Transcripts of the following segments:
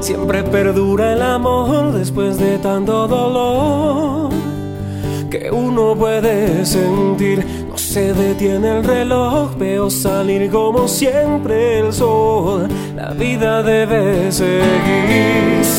Siempre perdura el amor después de tanto dolor que uno puede sentir. No se detiene el reloj, veo salir como siempre el sol. La vida debe seguir.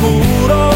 seguro.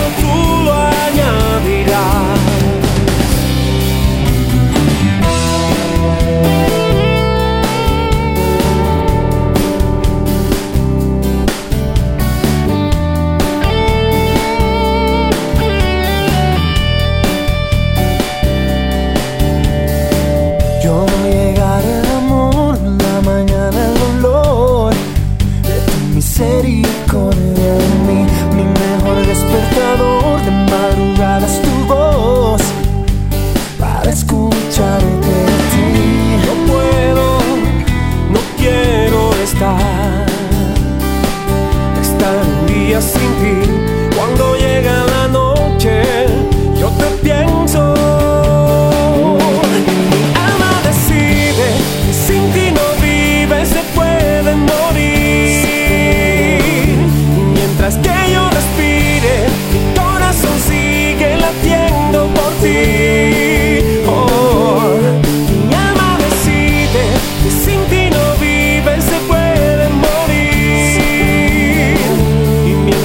Assim que.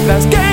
las que